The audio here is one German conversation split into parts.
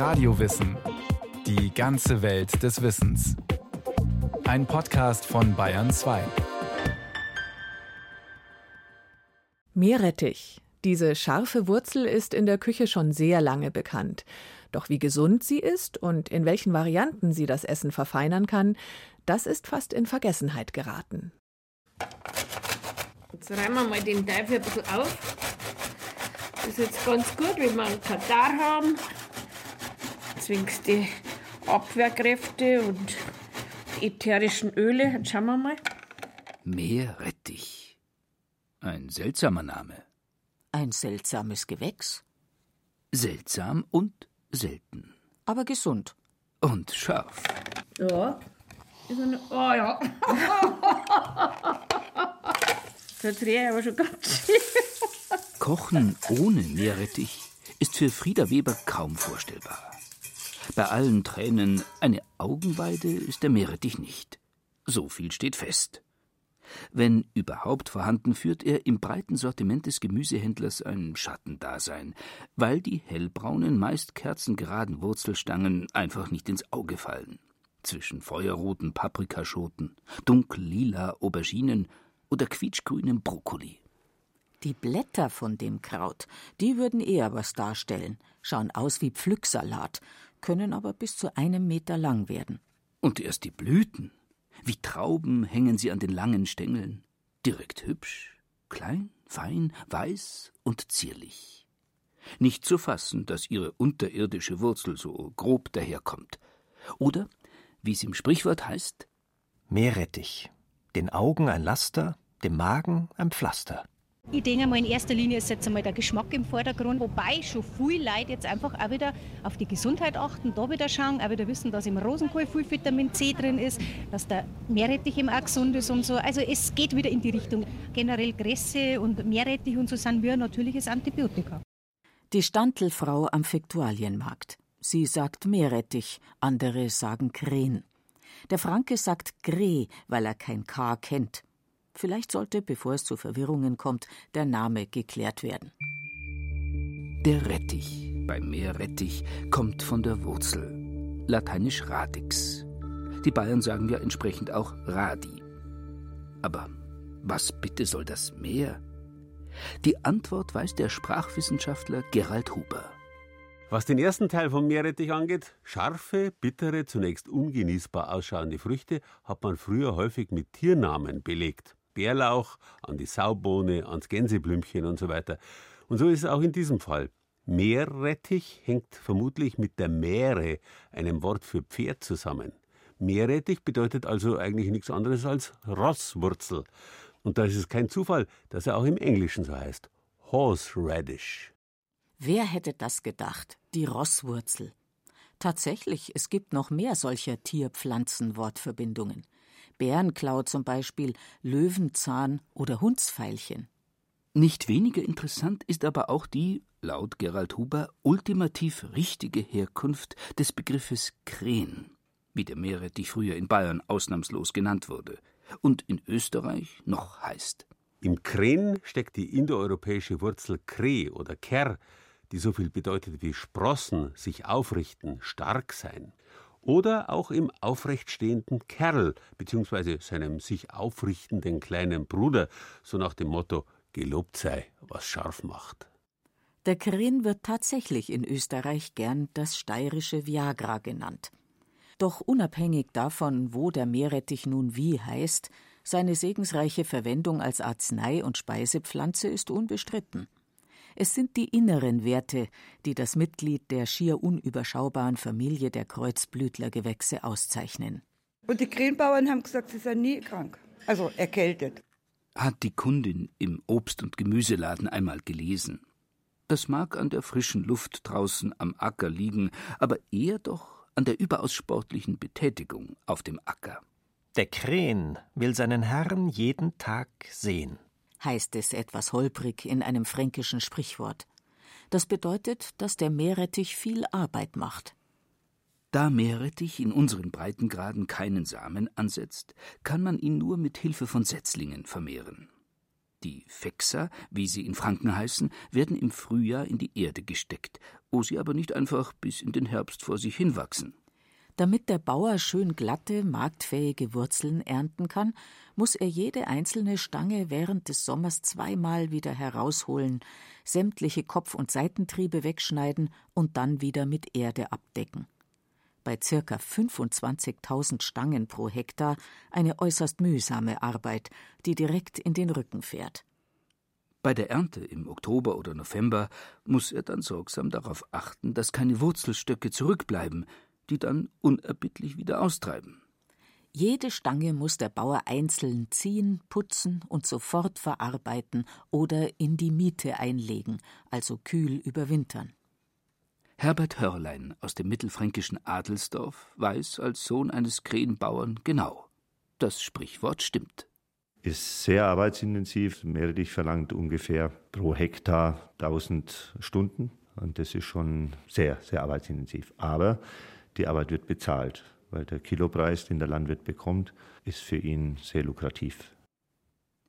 Radiowissen. Die ganze Welt des Wissens. Ein Podcast von Bayern 2. Meerrettich. Diese scharfe Wurzel ist in der Küche schon sehr lange bekannt. Doch wie gesund sie ist und in welchen Varianten sie das Essen verfeinern kann, das ist fast in Vergessenheit geraten. Jetzt räumen wir mal den Teig ein bisschen auf. Das ist jetzt ganz gut, wenn wir einen Katar haben. Zwingst die Abwehrkräfte und die ätherischen Öle. Jetzt schauen wir mal. Meerrettich. Ein seltsamer Name. Ein seltsames Gewächs. Seltsam und selten. Aber gesund. Und scharf. Ja. Eine, oh ja. Jetzt rieche ich aber schon ganz schön. Kochen ohne Meerrettich ist für Frieda Weber kaum vorstellbar. Bei allen Tränen eine Augenweide ist der Meerrettich nicht. So viel steht fest. Wenn überhaupt vorhanden, führt er im breiten Sortiment des Gemüsehändlers ein Schattendasein, weil die hellbraunen, meist kerzengeraden Wurzelstangen einfach nicht ins Auge fallen. Zwischen feuerroten Paprikaschoten, dunkellila Auberginen oder quietschgrünem Brokkoli. Die Blätter von dem Kraut, die würden eher was darstellen, schauen aus wie Pflücksalat, können aber bis zu einem Meter lang werden. Und erst die Blüten. Wie Trauben hängen sie an den langen Stängeln. Direkt hübsch, klein, fein, weiß und zierlich. Nicht zu fassen, dass ihre unterirdische Wurzel so grob daherkommt. Oder, wie es im Sprichwort heißt, Meerrettich. Den Augen ein Laster, dem Magen ein Pflaster. Ich denke mal, in erster Linie ist jetzt einmal der Geschmack im Vordergrund, wobei schon viele Leute jetzt einfach auch wieder auf die Gesundheit achten, da wieder schauen, auch wieder wissen, dass im Rosenkohl viel Vitamin C drin ist, dass der Meerrettich eben auch gesund ist und so. Also es geht wieder in die Richtung. Generell Grässe und Meerrettich und so sind wir natürliches Antibiotika. Die Standelfrau am Fiktualienmarkt. Sie sagt Meerrettich, andere sagen Krähen. Der Franke sagt Greh, weil er kein K kennt. Vielleicht sollte, bevor es zu Verwirrungen kommt, der Name geklärt werden. Der Rettich, beim Meerrettich, kommt von der Wurzel, lateinisch radix. Die Bayern sagen ja entsprechend auch radi. Aber was bitte soll das Meer? Die Antwort weiß der Sprachwissenschaftler Gerald Huber. Was den ersten Teil vom Meerrettich angeht, scharfe, bittere, zunächst ungenießbar ausschauende Früchte hat man früher häufig mit Tiernamen belegt. Bärlauch, an die Saubohne, ans Gänseblümchen und so weiter. Und so ist es auch in diesem Fall. Meerrettich hängt vermutlich mit der Mähre, einem Wort für Pferd, zusammen. Meerrettich bedeutet also eigentlich nichts anderes als Rosswurzel. Und da ist es kein Zufall, dass er auch im Englischen so heißt. Horseradish. Wer hätte das gedacht? Die Rosswurzel. Tatsächlich, es gibt noch mehr solcher Tier-Pflanzen-Wortverbindungen. Bärenklau zum Beispiel, Löwenzahn oder Hundsfeilchen. Nicht weniger interessant ist aber auch die, laut Gerald Huber, ultimativ richtige Herkunft des Begriffes Krähen, wie der Meerrettich früher in Bayern ausnahmslos genannt wurde und in Österreich noch heißt. Im Kren steckt die indoeuropäische Wurzel kre oder ker, die so viel bedeutet wie sprossen, sich aufrichten, stark sein. Oder auch im aufrechtstehenden Kerl bzw. seinem sich aufrichtenden kleinen Bruder, so nach dem Motto Gelobt sei, was scharf macht. Der Kren wird tatsächlich in Österreich gern das steirische Viagra genannt. Doch unabhängig davon, wo der Meerrettich nun wie heißt, seine segensreiche Verwendung als Arznei und Speisepflanze ist unbestritten. Es sind die inneren Werte, die das Mitglied der schier unüberschaubaren Familie der Kreuzblütlergewächse auszeichnen. Und die Krähenbauern haben gesagt, sie sind nie krank, also erkältet. Hat die Kundin im Obst- und Gemüseladen einmal gelesen. Das mag an der frischen Luft draußen am Acker liegen, aber eher doch an der überaus sportlichen Betätigung auf dem Acker. Der Krähen will seinen Herrn jeden Tag sehen heißt es etwas holprig in einem fränkischen Sprichwort. Das bedeutet, dass der Meerrettich viel Arbeit macht. Da Meerrettich in unseren Breitengraden keinen Samen ansetzt, kann man ihn nur mit Hilfe von Setzlingen vermehren. Die Fexer, wie sie in Franken heißen, werden im Frühjahr in die Erde gesteckt, wo sie aber nicht einfach bis in den Herbst vor sich hinwachsen. Damit der Bauer schön glatte, marktfähige Wurzeln ernten kann, muss er jede einzelne Stange während des Sommers zweimal wieder herausholen, sämtliche Kopf- und Seitentriebe wegschneiden und dann wieder mit Erde abdecken. Bei circa 25.000 Stangen pro Hektar eine äußerst mühsame Arbeit, die direkt in den Rücken fährt. Bei der Ernte im Oktober oder November muss er dann sorgsam darauf achten, dass keine Wurzelstöcke zurückbleiben, die dann unerbittlich wieder austreiben. Jede Stange muss der Bauer einzeln ziehen, putzen und sofort verarbeiten oder in die Miete einlegen, also kühl überwintern. Herbert Hörlein aus dem mittelfränkischen Adelsdorf weiß als Sohn eines Krähenbauern genau. Das Sprichwort stimmt. Ist sehr arbeitsintensiv. Meerrettich verlangt ungefähr pro Hektar 1000 Stunden. Und das ist schon sehr, sehr arbeitsintensiv. Aber die Arbeit wird bezahlt, weil der Kilopreis, den der Landwirt bekommt, ist für ihn sehr lukrativ.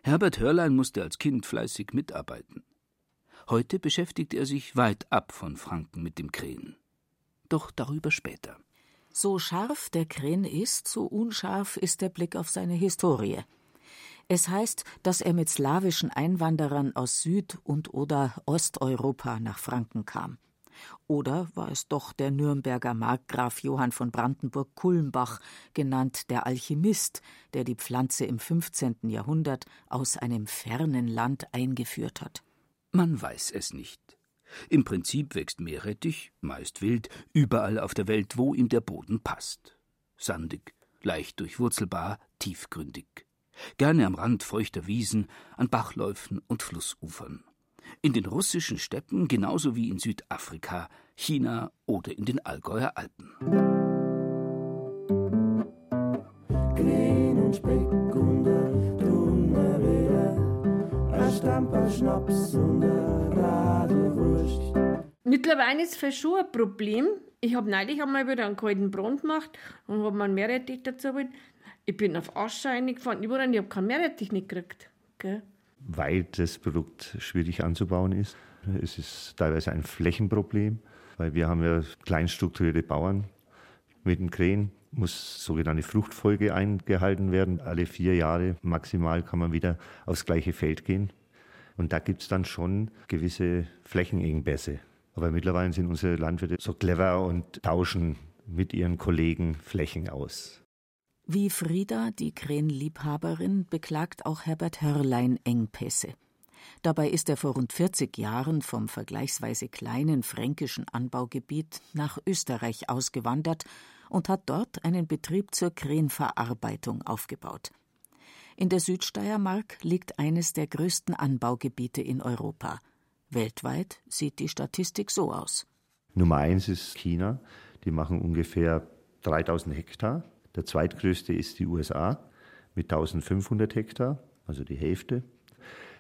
Herbert Hörlein musste als Kind fleißig mitarbeiten. Heute beschäftigt er sich weit ab von Franken mit dem Krähen. Doch darüber später. So scharf der Krähen ist, so unscharf ist der Blick auf seine Historie. Es heißt, dass er mit slawischen Einwanderern aus Süd- und oder Osteuropa nach Franken kam. Oder war es doch der Nürnberger Markgraf Johann von Brandenburg-Kulmbach, genannt der Alchemist, der die Pflanze im 15. Jahrhundert aus einem fernen Land eingeführt hat? Man weiß es nicht. Im Prinzip wächst Meerrettich, meist wild, überall auf der Welt, wo ihm der Boden passt. Sandig, leicht durchwurzelbar, tiefgründig. Gerne am Rand feuchter Wiesen, an Bachläufen und Flussufern in den russischen Steppen genauso wie in Südafrika, China oder in den Allgäuer Alpen. Grün und Speck und ein Stamper Schnaps und Radlwurst. Mittlerweile ist es schon ein Problem. Ich habe neulich einmal wieder einen kalten Brand gemacht und habe mir einen Meerrettich dazu gewollt. Ich bin auf Ausschein gefahren, überall, ich habe keinen Meerrettich nicht gekriegt. Gell? Weil das Produkt schwierig anzubauen ist. Es ist teilweise ein Flächenproblem, weil wir haben ja kleinstrukturierte Bauern. Mit den Krähen muss sogenannte Fruchtfolge eingehalten werden. Alle vier Jahre maximal kann man wieder aufs gleiche Feld gehen. Und da gibt es dann schon gewisse Flächenengpässe. Aber mittlerweile sind unsere Landwirte so clever und tauschen mit ihren Kollegen Flächen aus. Wie Frieda, die Krähenliebhaberin, beklagt auch Herbert Hörlein Engpässe. Dabei ist er vor rund 40 Jahren vom vergleichsweise kleinen fränkischen Anbaugebiet nach Österreich ausgewandert und hat dort einen Betrieb zur Krähenverarbeitung aufgebaut. In der Südsteiermark liegt eines der größten Anbaugebiete in Europa. Weltweit sieht die Statistik so aus. Nummer eins ist China. Die machen ungefähr 3000 Hektar der zweitgrößte ist die USA mit 1500 Hektar, also die Hälfte.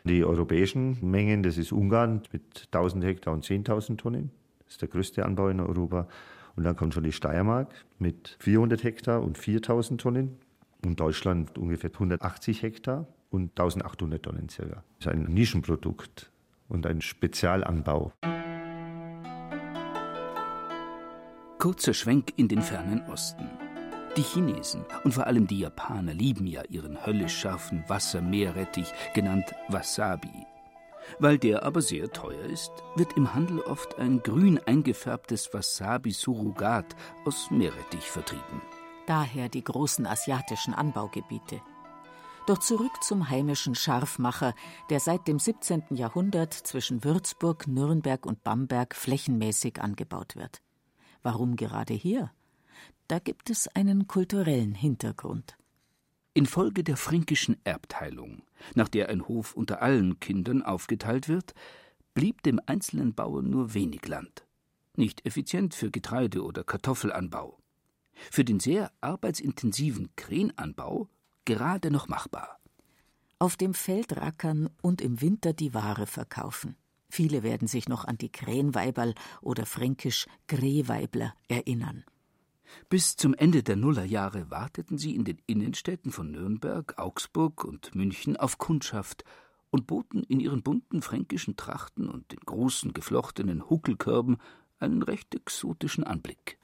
Die europäischen Mengen, das ist Ungarn mit 1000 Hektar und 10.000 Tonnen. Das ist der größte Anbau in Europa. Und dann kommt schon die Steiermark mit 400 Hektar und 4000 Tonnen. Und Deutschland ungefähr 180 Hektar und 1800 Tonnen circa. Das ist ein Nischenprodukt und ein Spezialanbau. Kurzer Schwenk in den fernen Osten. Die Chinesen und vor allem die Japaner lieben ja ihren höllisch scharfen Wassermeerrettich, genannt Wasabi. Weil der aber sehr teuer ist, wird im Handel oft ein grün eingefärbtes Wasabi-Surrogat aus Meerrettich vertrieben. Daher die großen asiatischen Anbaugebiete. Doch zurück zum heimischen Scharfmacher, der seit dem 17. Jahrhundert zwischen Würzburg, Nürnberg und Bamberg flächenmäßig angebaut wird. Warum gerade hier? Da gibt es einen kulturellen Hintergrund. Infolge der fränkischen Erbteilung, nach der ein Hof unter allen Kindern aufgeteilt wird, blieb dem einzelnen Bauern nur wenig Land. Nicht effizient für Getreide- oder Kartoffelanbau. Für den sehr arbeitsintensiven Krähenanbau gerade noch machbar. Auf dem Feld rackern und im Winter die Ware verkaufen. Viele werden sich noch an die Krähenweiberl oder fränkisch Grehweibler erinnern. Bis zum Ende der Nullerjahre warteten sie in den Innenstädten von Nürnberg, Augsburg und München auf Kundschaft und boten in ihren bunten fränkischen Trachten und den großen geflochtenen Huckelkörben einen recht exotischen Anblick.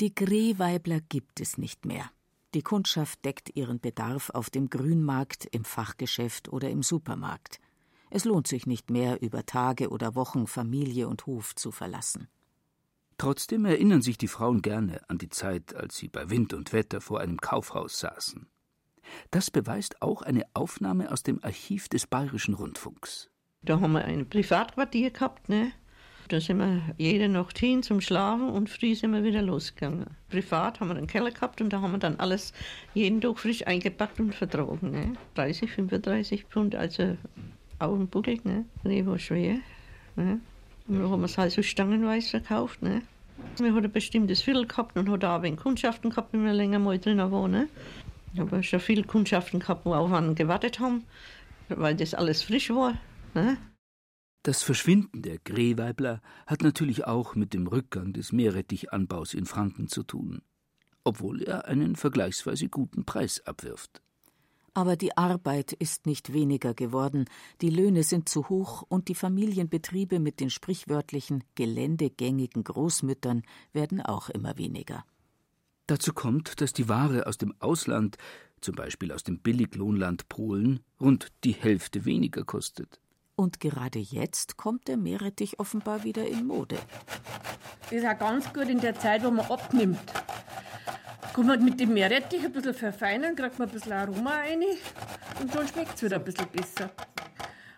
Die Grehweibler gibt es nicht mehr. Die Kundschaft deckt ihren Bedarf auf dem Grünmarkt, im Fachgeschäft oder im Supermarkt. Es lohnt sich nicht mehr, über Tage oder Wochen Familie und Hof zu verlassen. Trotzdem erinnern sich die Frauen gerne an die Zeit, als sie bei Wind und Wetter vor einem Kaufhaus saßen. Das beweist auch eine Aufnahme aus dem Archiv des Bayerischen Rundfunks. Da haben wir ein Privatquartier gehabt, ne? Da sind wir jede Nacht hin zum Schlafen und früh sind wir wieder losgegangen. Privat haben wir einen Keller gehabt und da haben wir dann alles jeden Tag frisch eingepackt und vertragen. Ne? 30, 35 Pfund, also auch ein Buddel, ne? Die war schwer. Ne? Dann haben wir es halt so stangenweise verkauft. Ne? Wir hatten ein bestimmtes Viertel gehabt und hat auch ein Kundschaften gehabt, wenn wir länger mal drin waren. Ne? Ich habe schon viele Kundschaften gehabt, die auf einen gewartet haben, weil das alles frisch war. Ne? Das Verschwinden der Grehweibler hat natürlich auch mit dem Rückgang des Meerrettichanbaus in Franken zu tun, obwohl er einen vergleichsweise guten Preis abwirft. Aber die Arbeit ist nicht weniger geworden, die Löhne sind zu hoch und die Familienbetriebe mit den sprichwörtlichen geländegängigen Großmüttern werden auch immer weniger. Dazu kommt, dass die Ware aus dem Ausland, zum Beispiel aus dem Billiglohnland Polen, rund die Hälfte weniger kostet. Und gerade jetzt kommt der Meerrettich offenbar wieder in Mode. Das ist auch ganz gut in der Zeit, wo man abnimmt. Kann man mit dem Meerrettich ein bisschen verfeinern, kriegt man ein bisschen Aroma rein und dann schmeckt es wieder ein bisschen besser.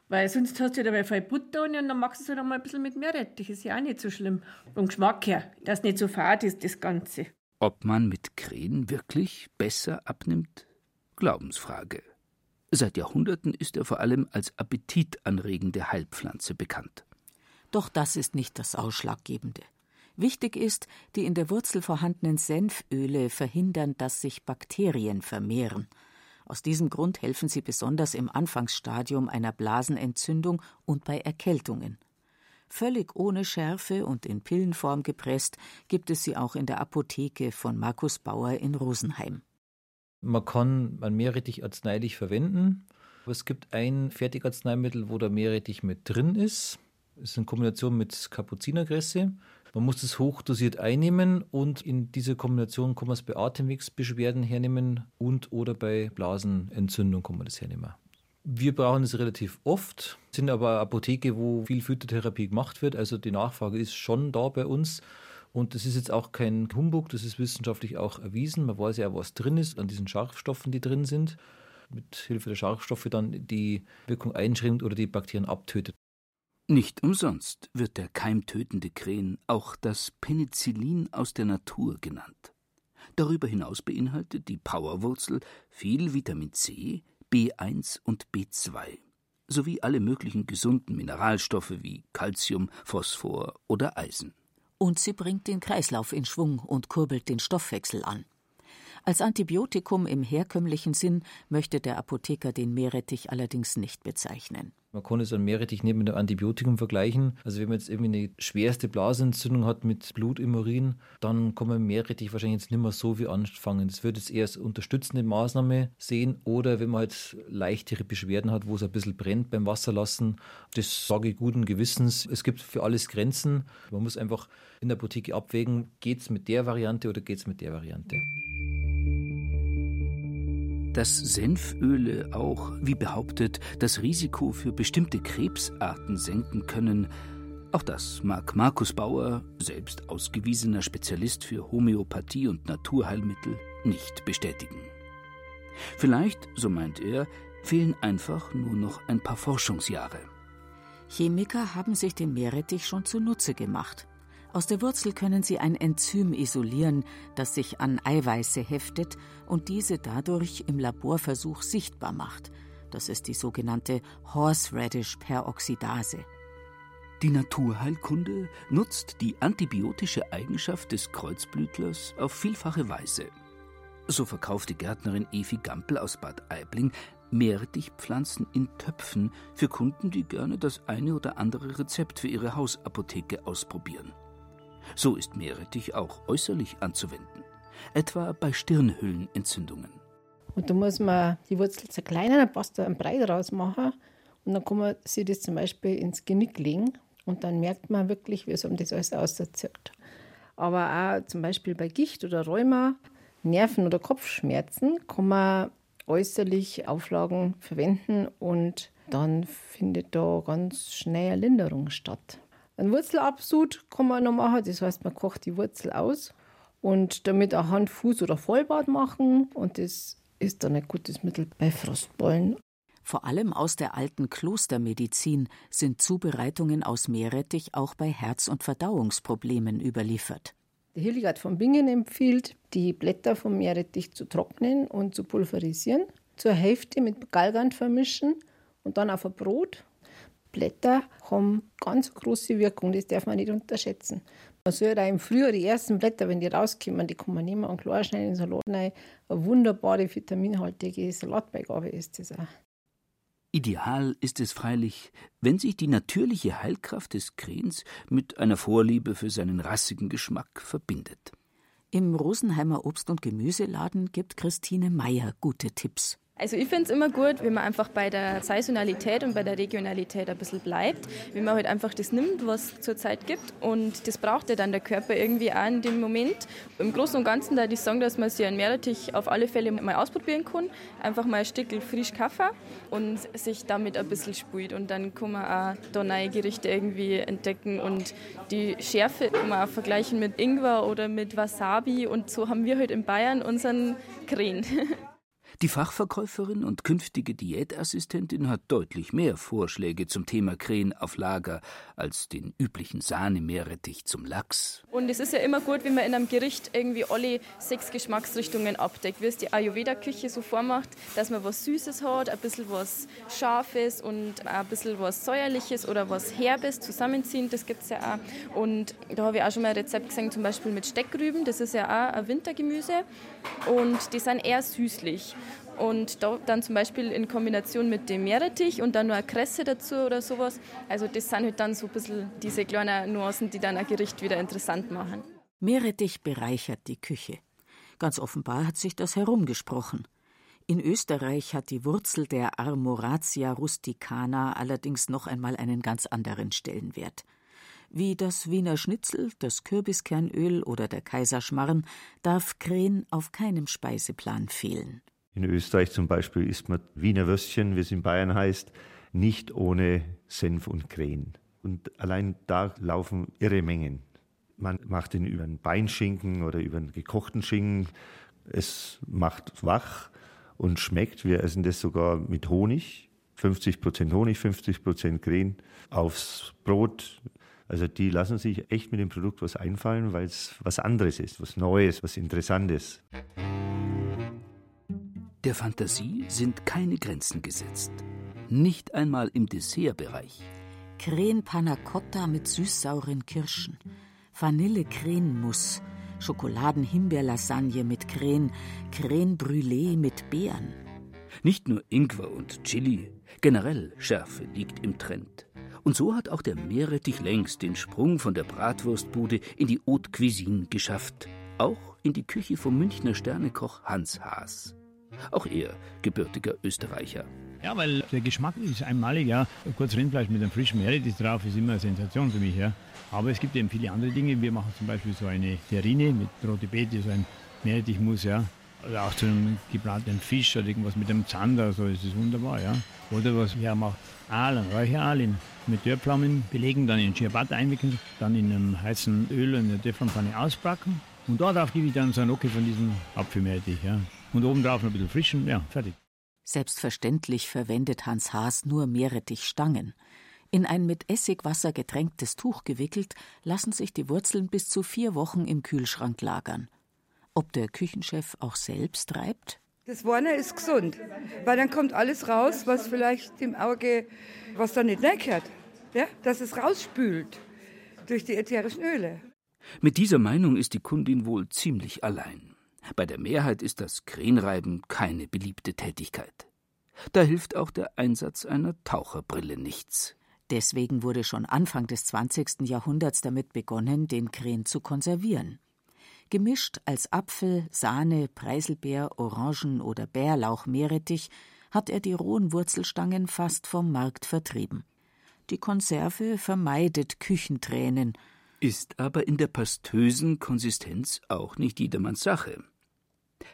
Weil sonst hast du wieder viel Butter und dann machst du es halt mal ein bisschen mit Meerrettich. Ist ja auch nicht so schlimm. Vom Geschmack her, dass nicht so fad ist, das Ganze. Ob man mit Krähen wirklich besser abnimmt? Glaubensfrage. Seit Jahrhunderten ist er vor allem als appetitanregende Heilpflanze bekannt. Doch das ist nicht das Ausschlaggebende. Wichtig ist, die in der Wurzel vorhandenen Senföle verhindern, dass sich Bakterien vermehren. Aus diesem Grund helfen sie besonders im Anfangsstadium einer Blasenentzündung und bei Erkältungen. Völlig ohne Schärfe und in Pillenform gepresst gibt es sie auch in der Apotheke von Markus Bauer in Rosenheim. Man kann ein Meerrettich arzneilich verwenden. Es gibt ein Fertigarzneimittel, wo der Meerrettich mit drin ist. Das ist in Kombination mit Kapuzinerkresse. Man muss das hochdosiert einnehmen und in dieser Kombination kann man es bei Atemwegsbeschwerden hernehmen und oder bei Blasenentzündung kann man das hernehmen. Wir brauchen es relativ oft, sind aber Apotheke, wo viel Phytotherapie gemacht wird. Also die Nachfrage ist schon da bei uns. Und das ist jetzt auch kein Humbug, das ist wissenschaftlich auch erwiesen. Man weiß ja, was drin ist an diesen Scharfstoffen, die drin sind. Mit Hilfe der Scharfstoffe dann die Wirkung einschränkt oder die Bakterien abtötet. Nicht umsonst wird der keimtötende Krähen auch das Penicillin aus der Natur genannt. Darüber hinaus beinhaltet die Powerwurzel viel Vitamin C, B1 und B2 sowie alle möglichen gesunden Mineralstoffe wie Calcium, Phosphor oder Eisen und sie bringt den Kreislauf in Schwung und kurbelt den Stoffwechsel an. Als Antibiotikum im herkömmlichen Sinn möchte der Apotheker den Meerrettich allerdings nicht bezeichnen. Man kann es an Meerrettich nicht mit einem Antibiotikum vergleichen. Also wenn man jetzt irgendwie eine schwerste Blasenentzündung hat mit Blut im Urin, dann kann man Meerrettich wahrscheinlich jetzt nicht mehr so viel anfangen. Das würde jetzt eher als unterstützende Maßnahme sehen oder wenn man halt leichtere Beschwerden hat, wo es ein bisschen brennt beim Wasserlassen. Das sage ich guten Gewissens. Es gibt für alles Grenzen. Man muss einfach in der Apotheke abwägen, geht es mit der Variante oder geht es mit der Variante dass Senföle auch, wie behauptet, das Risiko für bestimmte Krebsarten senken können, auch das mag Markus Bauer, selbst ausgewiesener Spezialist für Homöopathie und Naturheilmittel, nicht bestätigen. Vielleicht, so meint er, fehlen einfach nur noch ein paar Forschungsjahre. Chemiker haben sich den Meerrettich schon zunutze gemacht. Aus der Wurzel können sie ein Enzym isolieren, das sich an Eiweiße heftet und diese dadurch im Laborversuch sichtbar macht. Das ist die sogenannte Horseradish-Peroxidase. Die Naturheilkunde nutzt die antibiotische Eigenschaft des Kreuzblütlers auf vielfache Weise. So verkauft die Gärtnerin Evi Gampel aus Bad Aibling Meerrettichpflanzen in Töpfen für Kunden, die gerne das eine oder andere Rezept für ihre Hausapotheke ausprobieren. So ist Meerrettich auch äußerlich anzuwenden, etwa bei Stirnhöhlenentzündungen. Und da muss man die Wurzel zerkleinern, dann passt da ein Brei draus machen Und dann kann man sich das zum Beispiel ins Genick legen und dann merkt man wirklich, wie es um das alles auserzirkt. Aber auch zum Beispiel bei Gicht oder Rheuma, Nerven- oder Kopfschmerzen kann man äußerlich Auflagen verwenden und dann findet da ganz schnell eine Linderung statt. Ein Wurzelabsud kann man noch machen, das heißt, man kocht die Wurzel aus und damit auch Hand, Fuß oder Vollbad machen und das ist dann ein gutes Mittel bei Frostballen. Vor allem aus der alten Klostermedizin sind Zubereitungen aus Meerrettich auch bei Herz- und Verdauungsproblemen überliefert. Der Hildegard von Bingen empfiehlt, die Blätter vom Meerrettich zu trocknen und zu pulverisieren, zur Hälfte mit Galgant vermischen und dann auf ein Brot. Blätter haben ganz große Wirkung, das darf man nicht unterschätzen. Man soll da im Frühjahr die ersten Blätter, wenn die rauskommen, die kann man nehmen und klar schneiden in den Salat rein. Eine wunderbare vitaminhaltige Salatbeigabe ist das auch. Ideal ist es freilich, wenn sich die natürliche Heilkraft des Krähens mit einer Vorliebe für seinen rassigen Geschmack verbindet. Im Rosenheimer Obst- und Gemüseladen gibt Christine Meyer gute Tipps. Also ich finde es immer gut, wenn man einfach bei der Saisonalität und bei der Regionalität ein bisschen bleibt, wenn man halt einfach das nimmt, was es zurzeit gibt und das braucht ja dann der Körper irgendwie auch in dem Moment. Im Großen und Ganzen da ich sagen, dass man sich einen Meerrettich auf alle Fälle mal ausprobieren kann, einfach mal ein Stück frisch Kaffee und sich damit ein bisschen spielt und dann kann man auch da neue Gerichte irgendwie entdecken und die Schärfe kann man auch vergleichen mit Ingwer oder mit Wasabi und so haben wir halt in Bayern unseren Krähen. Die Fachverkäuferin und künftige Diätassistentin hat deutlich mehr Vorschläge zum Thema Krähen auf Lager als den üblichen Sahnemeerrettich zum Lachs. Und es ist ja immer gut, wenn man in einem Gericht irgendwie alle sechs Geschmacksrichtungen abdeckt, wie es die Ayurveda-Küche so vormacht, dass man was Süßes hat, ein bisschen was Scharfes und ein bisschen was Säuerliches oder was Herbes zusammenziehen, das gibt es ja auch. Und da habe ich auch schon mal ein Rezept gesehen, zum Beispiel mit Steckrüben, das ist ja auch ein Wintergemüse und die sind eher süßlich. Und da dann zum Beispiel in Kombination mit dem Meerrettich und dann nur eine Kresse dazu oder sowas. Also das sind halt dann so ein bisschen diese kleinen Nuancen, die dann ein Gericht wieder interessant machen. Meerrettich bereichert die Küche. Ganz offenbar hat sich das herumgesprochen. In Österreich hat die Wurzel der Armoratia rusticana allerdings noch einmal einen ganz anderen Stellenwert. Wie das Wiener Schnitzel, das Kürbiskernöl oder der Kaiserschmarrn darf Krähen auf keinem Speiseplan fehlen. In Österreich zum Beispiel isst man Wiener Würstchen, wie es in Bayern heißt, nicht ohne Senf und Krähen. Und allein da laufen irre Mengen. Man macht ihn über einen Beinschinken oder über einen gekochten Schinken. Es macht wach und schmeckt. Wir essen das sogar mit Honig. 50 Prozent Honig, 50 Prozent Krähen aufs Brot. Also die lassen sich echt mit dem Produkt was einfallen, weil es was anderes ist, was Neues, was Interessantes. Der Fantasie sind keine Grenzen gesetzt. Nicht einmal im Dessertbereich. Krähen Panna Cotta mit süßsauren Kirschen, Vanille-Krähenmus, Schokoladen-Himbeerlasagne mit Krähen, Krähen Brûlée mit Beeren. Nicht nur Ingwer und Chili, generell Schärfe liegt im Trend. Und so hat auch der Meerrettich längst den Sprung von der Bratwurstbude in die Haute Cuisine geschafft. Auch in die Küche vom Münchner Sternekoch Hans Haas. Auch er gebürtiger Österreicher. Ja, weil der Geschmack ist einmalig, ja. Kurz Rindfleisch mit einem frischen Meerrettich drauf ist immer eine Sensation für mich, ja. Aber es gibt eben viele andere Dinge. Wir machen zum Beispiel so eine Terrine mit rote Beete, so ein Meerrettichmus, ja. Oder auch zu einem gebratenen Fisch oder irgendwas mit einem Zander, so ist es wunderbar, ja. Oder was ich auch mache, Aal, Räucheraal mit Dörrpflaumen belegen, dann in Ciabatta einwickeln, dann in einem heißen Öl in der Teflonpfanne ausbacken. Und darauf gebe ich dann so ein Ocke von diesem Apfelmeerrettich, ja. Und obendrauf noch ein bisschen frischen, ja, fertig. Selbstverständlich verwendet Hans Haas nur Meerrettichstangen. In ein mit Essigwasser getränktes Tuch gewickelt, lassen sich die Wurzeln bis zu vier Wochen im Kühlschrank lagern. Ob der Küchenchef auch selbst reibt? Das Warner ist gesund, weil dann kommt alles raus, was vielleicht im Auge, was da nicht reingehört. Ja? Dass es rausspült durch die ätherischen Öle. Mit dieser Meinung ist die Kundin wohl ziemlich allein. Bei der Mehrheit ist das Krähenreiben keine beliebte Tätigkeit. Da hilft auch der Einsatz einer Taucherbrille nichts. Deswegen wurde schon Anfang des 20. Jahrhunderts damit begonnen, den Krähen zu konservieren. Gemischt als Apfel, Sahne, Preiselbeer, Orangen oder Bärlauch Meerrettich hat er die rohen Wurzelstangen fast vom Markt vertrieben. Die Konserve vermeidet Küchentränen, ist aber in der pastösen Konsistenz auch nicht jedermanns Sache.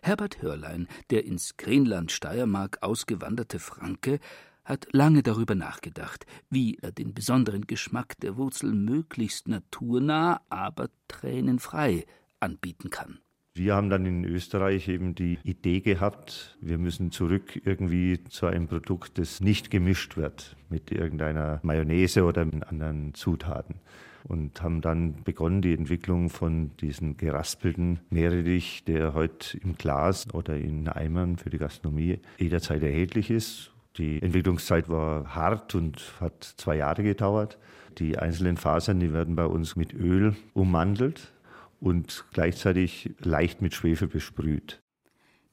Herbert Hörlein, der ins Greenland Steiermark ausgewanderte Franke, hat lange darüber nachgedacht, wie er den besonderen Geschmack der Wurzel möglichst naturnah, aber tränenfrei anbieten kann. Wir haben dann in Österreich eben die Idee gehabt, wir müssen zurück irgendwie zu einem Produkt, das nicht gemischt wird mit irgendeiner Mayonnaise oder mit anderen Zutaten. Und haben dann begonnen, die Entwicklung von diesem geraspelten Meerrettich, der heute im Glas oder in Eimern für die Gastronomie jederzeit erhältlich ist. Die Entwicklungszeit war hart und hat zwei Jahre gedauert. Die einzelnen Fasern, die werden bei uns mit Öl ummantelt und gleichzeitig leicht mit Schwefel besprüht.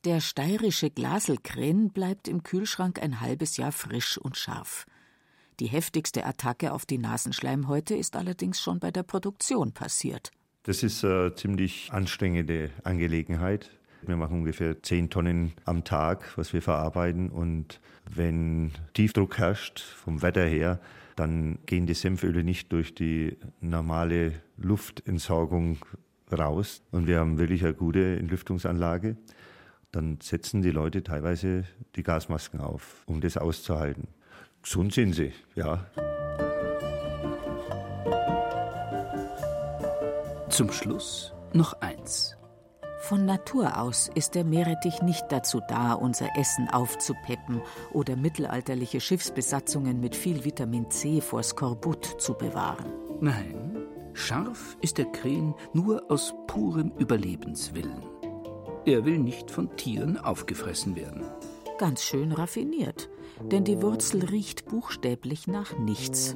Der steirische Glaselkren bleibt im Kühlschrank ein halbes Jahr frisch und scharf. Die heftigste Attacke auf die Nasenschleimhäute ist allerdings schon bei der Produktion passiert. Das ist eine ziemlich anstrengende Angelegenheit. Wir machen ungefähr 10 Tonnen am Tag, was wir verarbeiten. Und wenn Tiefdruck herrscht, vom Wetter her, dann gehen die Senföle nicht durch die normale Luftentsorgung raus und wir haben wirklich eine gute Entlüftungsanlage, dann setzen die Leute teilweise die Gasmasken auf, um das auszuhalten. Gesund sind sie, ja. Zum Schluss noch eins. Von Natur aus ist der Meerrettich nicht dazu da, unser Essen aufzupeppen oder mittelalterliche Schiffsbesatzungen mit viel Vitamin C vor Skorbut zu bewahren. Nein, Scharf ist der Krähen nur aus purem Überlebenswillen. Er will nicht von Tieren aufgefressen werden. Ganz schön raffiniert, denn die Wurzel riecht buchstäblich nach nichts.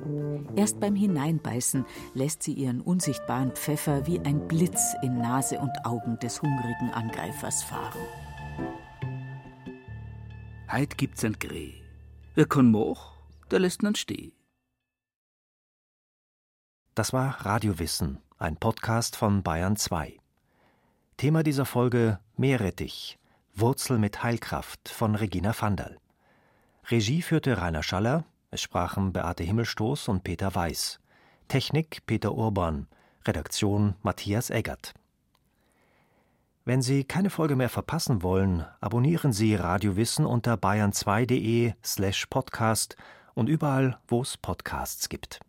Erst beim Hineinbeißen lässt sie ihren unsichtbaren Pfeffer wie ein Blitz in Nase und Augen des hungrigen Angreifers fahren. Heid gibt's ein Greh. Wer kann moch, der lässt man stehen. Das war Radiowissen, ein Podcast von Bayern 2. Thema dieser Folge Meerrettich, Wurzel mit Heilkraft von Regina Vandal. Regie führte Rainer Schaller, es sprachen Beate Himmelstoß und Peter Weiß. Technik Peter Urban, Redaktion Matthias Eggert. Wenn Sie keine Folge mehr verpassen wollen, abonnieren Sie Radiowissen unter bayern2.de slash podcast und überall, wo es Podcasts gibt.